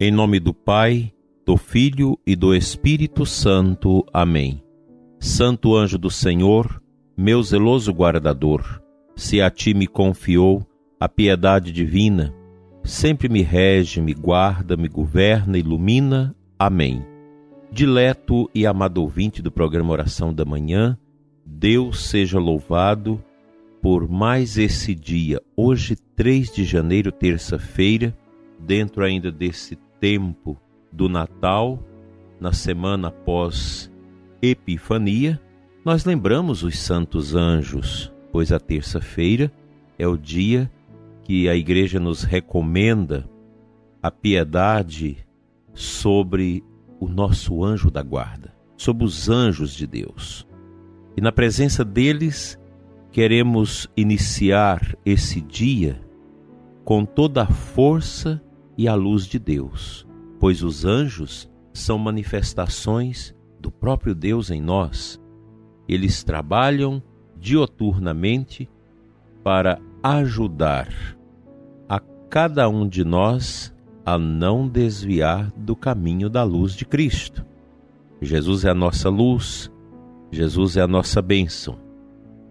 Em nome do Pai, do Filho e do Espírito Santo. Amém. Santo anjo do Senhor, meu zeloso guardador, se a ti me confiou a piedade divina, sempre me rege, me guarda, me governa, ilumina. Amém. Dileto e amado ouvinte do programa Oração da Manhã, Deus seja louvado por mais esse dia, hoje 3 de janeiro, terça-feira, dentro ainda desse tempo do Natal, na semana após Epifania, nós lembramos os santos anjos, pois a terça-feira é o dia que a igreja nos recomenda a piedade sobre o nosso anjo da guarda, sobre os anjos de Deus. E na presença deles, queremos iniciar esse dia com toda a força e a luz de Deus, pois os anjos são manifestações do próprio Deus em nós. Eles trabalham dioturnamente para ajudar a cada um de nós a não desviar do caminho da luz de Cristo. Jesus é a nossa luz, Jesus é a nossa bênção.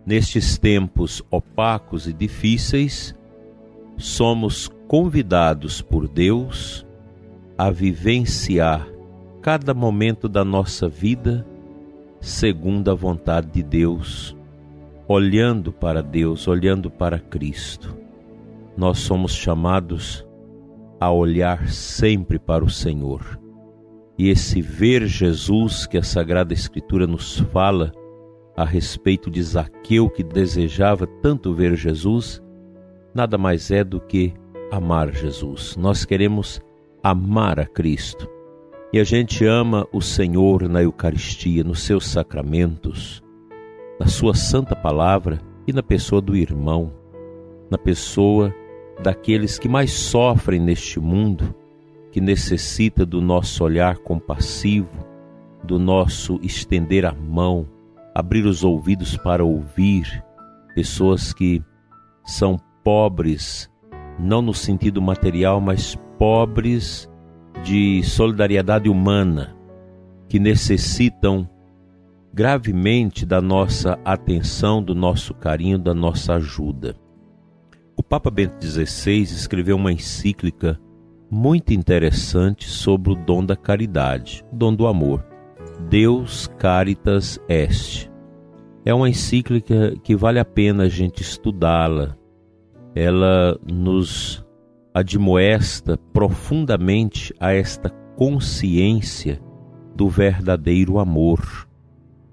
Nestes tempos opacos e difíceis, somos convidados por Deus a vivenciar cada momento da nossa vida segundo a vontade de Deus, olhando para Deus, olhando para Cristo. Nós somos chamados a olhar sempre para o Senhor. E esse ver Jesus que a Sagrada Escritura nos fala a respeito de Zaqueu que desejava tanto ver Jesus, nada mais é do que amar Jesus. Nós queremos amar a Cristo. E a gente ama o Senhor na Eucaristia, nos seus sacramentos, na sua santa palavra e na pessoa do irmão, na pessoa daqueles que mais sofrem neste mundo, que necessita do nosso olhar compassivo, do nosso estender a mão, abrir os ouvidos para ouvir, pessoas que são pobres, não no sentido material, mas pobres de solidariedade humana, que necessitam gravemente da nossa atenção, do nosso carinho, da nossa ajuda. O Papa Bento XVI escreveu uma encíclica muito interessante sobre o dom da caridade, o dom do amor. Deus Caritas Est. É uma encíclica que vale a pena a gente estudá-la. Ela nos admoesta profundamente a esta consciência do verdadeiro amor,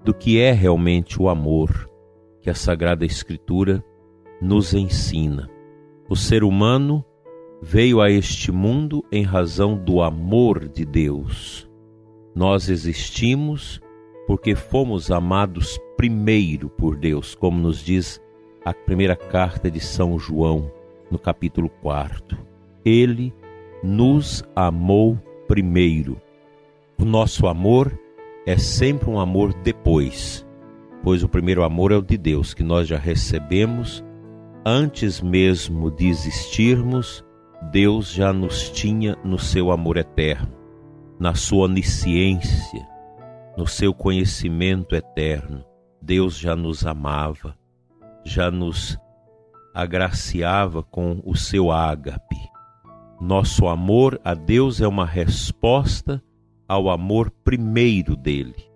do que é realmente o amor que a Sagrada Escritura nos ensina. O ser humano veio a este mundo em razão do amor de Deus. Nós existimos porque fomos amados primeiro por Deus, como nos diz a primeira carta de São João, no capítulo 4. Ele nos amou primeiro. O nosso amor é sempre um amor depois, pois o primeiro amor é o de Deus, que nós já recebemos antes mesmo de existirmos, Deus já nos tinha no seu amor eterno, na sua onisciência, no seu conhecimento eterno. Deus já nos amava, já nos agraciava com o seu ágape. Nosso amor a Deus é uma resposta ao amor primeiro dele.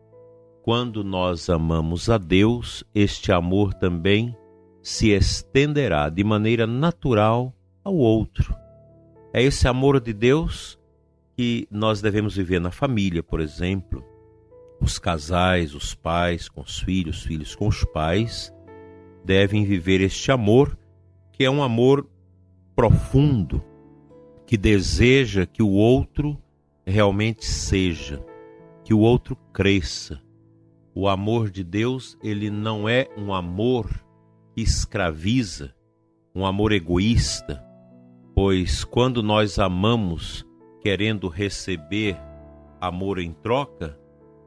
Quando nós amamos a Deus, este amor também se estenderá de maneira natural ao outro. É esse amor de Deus que nós devemos viver na família, por exemplo. Os casais, os pais com os filhos, filhos com os pais, devem viver este amor, que é um amor profundo, que deseja que o outro realmente seja, que o outro cresça. O amor de Deus, ele não é um amor escraviza, um amor egoísta, pois quando nós amamos querendo receber amor em troca,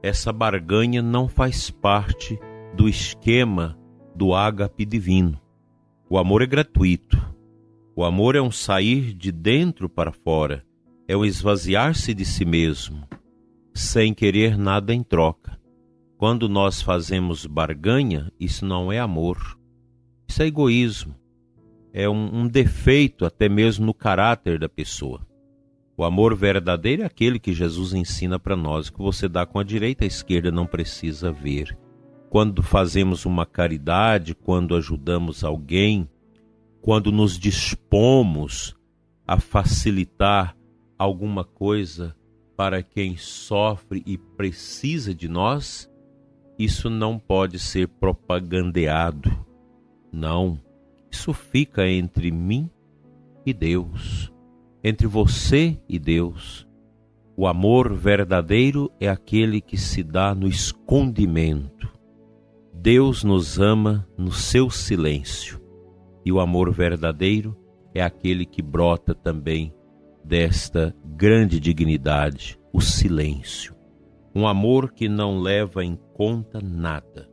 essa barganha não faz parte do esquema do ágape divino. O amor é gratuito. O amor é um sair de dentro para fora, é o esvaziar-se de si mesmo, sem querer nada em troca. Quando nós fazemos barganha, isso não é amor, isso é egoísmo, é um, um defeito até mesmo no caráter da pessoa. O amor verdadeiro é aquele que Jesus ensina para nós, que você dá com a direita, a esquerda não precisa ver. Quando fazemos uma caridade, quando ajudamos alguém, quando nos dispomos a facilitar alguma coisa para quem sofre e precisa de nós, isso não pode ser propagandeado. Não. Isso fica entre mim e Deus entre você e Deus. O amor verdadeiro é aquele que se dá no escondimento. Deus nos ama no seu silêncio. E o amor verdadeiro é aquele que brota também desta grande dignidade, o silêncio. Um amor que não leva em conta nada.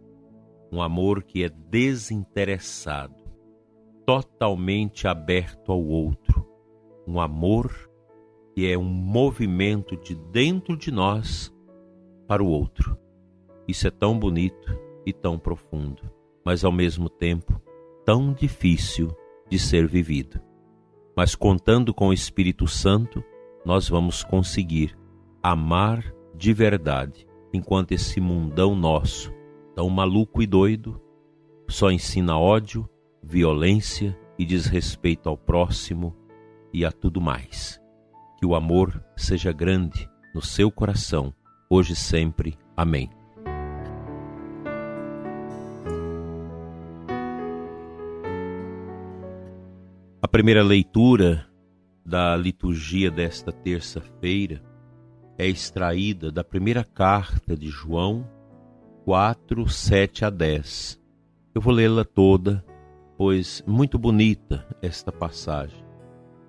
Um amor que é desinteressado, totalmente aberto ao outro um amor que é um movimento de dentro de nós para o outro. Isso é tão bonito e tão profundo, mas ao mesmo tempo tão difícil de ser vivido. Mas contando com o Espírito Santo, nós vamos conseguir amar de verdade, enquanto esse mundão nosso, tão maluco e doido, só ensina ódio, violência e desrespeito ao próximo e a tudo mais. Que o amor seja grande no seu coração, hoje e sempre. Amém. Primeira leitura da liturgia desta terça-feira é extraída da primeira carta de João 4, 7 a 10. Eu vou lê-la toda, pois muito bonita esta passagem.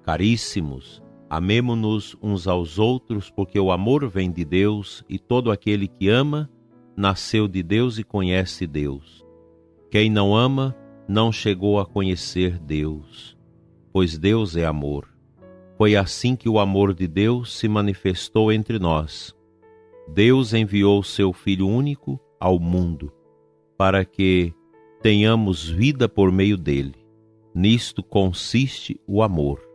Caríssimos, amemo-nos uns aos outros, porque o amor vem de Deus e todo aquele que ama nasceu de Deus e conhece Deus. Quem não ama não chegou a conhecer Deus, pois Deus é amor. Foi assim que o amor de Deus se manifestou entre nós. Deus enviou seu Filho único ao mundo, para que tenhamos vida por meio dele. Nisto consiste o amor.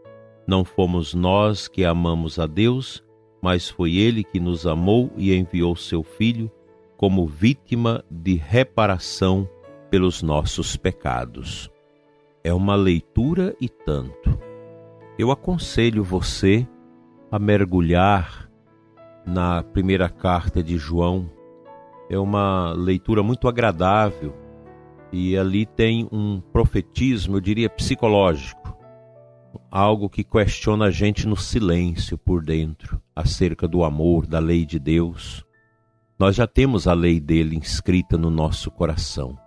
Não fomos nós que amamos a Deus, mas foi Ele que nos amou e enviou seu Filho como vítima de reparação pelos nossos pecados. É uma leitura e tanto. Eu aconselho você a mergulhar na primeira carta de João. É uma leitura muito agradável e ali tem um profetismo, eu diria, psicológico algo que questiona a gente no silêncio por dentro, acerca do amor, da lei de Deus. Nós já temos a lei dele inscrita no nosso coração.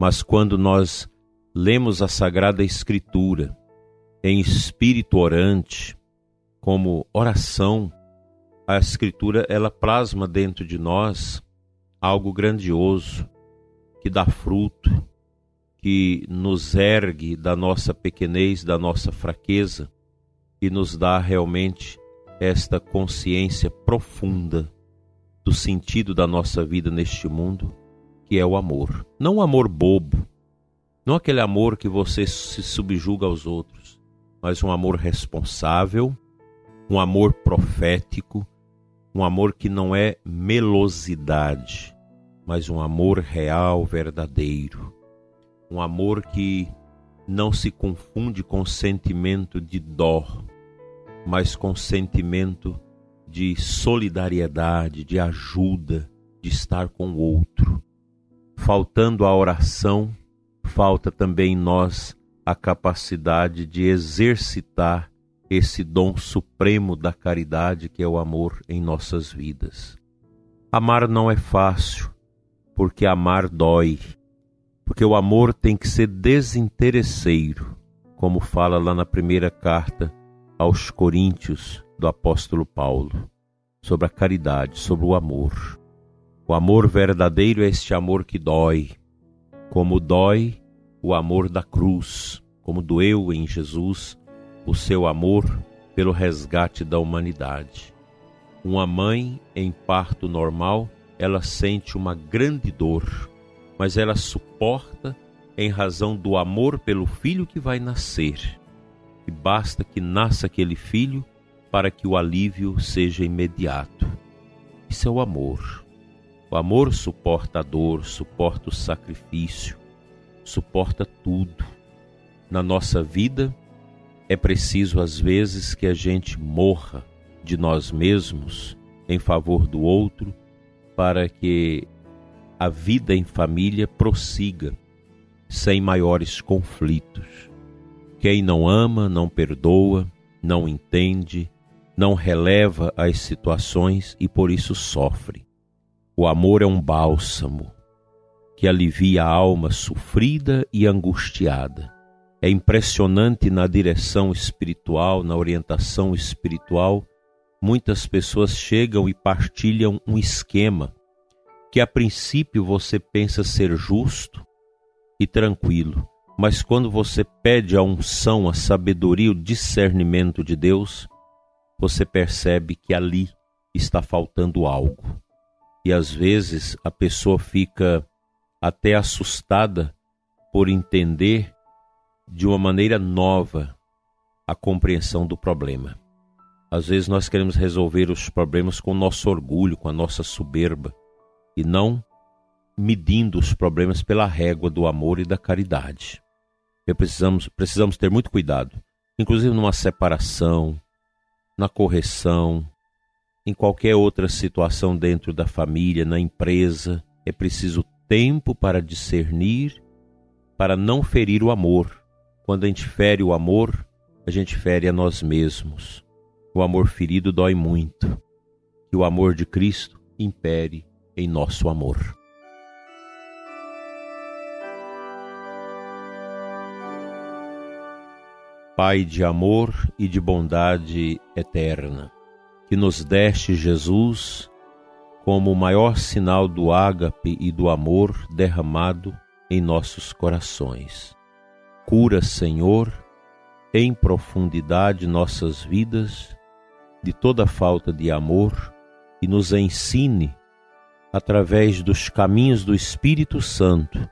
Mas quando nós lemos a Sagrada Escritura em espírito orante, como oração, a Escritura ela plasma dentro de nós algo grandioso que dá fruto, que nos ergue da nossa pequenez, da nossa fraqueza e nos dá realmente esta consciência profunda do sentido da nossa vida neste mundo, que é o amor. Não amor bobo, não aquele amor que você se subjuga aos outros, mas um amor responsável, um amor profético, um amor que não é melosidade, mas um amor real, verdadeiro um amor que não se confunde com sentimento de dó, mas com sentimento de solidariedade, de ajuda, de estar com o outro. Faltando a oração, falta também em nós a capacidade de exercitar esse dom supremo da caridade que é o amor em nossas vidas. Amar não é fácil, porque amar dói, porque o amor tem que ser desinteresseiro, como fala lá na primeira carta aos Coríntios do apóstolo Paulo, sobre a caridade, sobre o amor. O amor verdadeiro é este amor que dói, como dói o amor da cruz, como doeu em Jesus o seu amor pelo resgate da humanidade. Uma mãe em parto normal, ela sente uma grande dor, mas ela suporta em razão do amor pelo filho que vai nascer. E basta que nasça aquele filho para que o alívio seja imediato. Isso é o amor. O amor suporta a dor, suporta o sacrifício, suporta tudo. Na nossa vida, é preciso às vezes que a gente morra de nós mesmos em favor do outro, para que a vida em família prossiga sem maiores conflitos. Quem não ama, não perdoa, não entende, não releva as situações e por isso sofre. O amor é um bálsamo que alivia a alma sofrida e angustiada. É impressionante na direção espiritual, na orientação espiritual, muitas pessoas chegam e partilham um esquema que a princípio você pensa ser justo e tranquilo, mas quando você pede a unção, a sabedoria, o discernimento de Deus, você percebe que ali está faltando algo. E às vezes a pessoa fica até assustada por entender de uma maneira nova a compreensão do problema. Às vezes nós queremos resolver os problemas com o nosso orgulho, com a nossa soberba, e não medindo os problemas pela régua do amor e da caridade. E precisamos, precisamos ter muito cuidado, inclusive numa separação, na correção, em qualquer outra situação dentro da família, na empresa. É preciso tempo para discernir, para não ferir o amor. Quando a gente fere o amor, a gente fere a nós mesmos. O amor ferido dói muito. Que o amor de Cristo impere em nosso amor. Pai de amor e de bondade eterna, que nos deste Jesus como o maior sinal do ágape e do amor derramado em nossos corações. Cura, Senhor, em profundidade nossas vidas de toda falta de amor e nos ensine, através dos caminhos do Espírito Santo,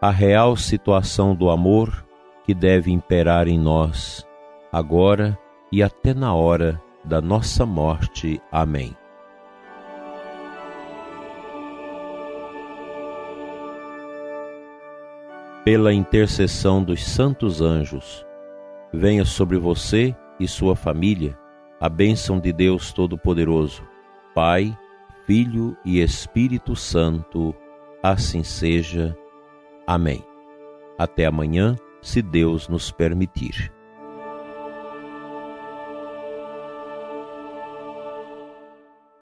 a real situação do amor que deve imperar em nós, agora e até na hora da nossa morte. Amém. Pela intercessão dos santos anjos, venha sobre você e sua família a bênção de Deus Todo-Poderoso, Pai, Filho e Espírito Santo. Assim seja. Amém. Até amanhã se Deus nos permitir.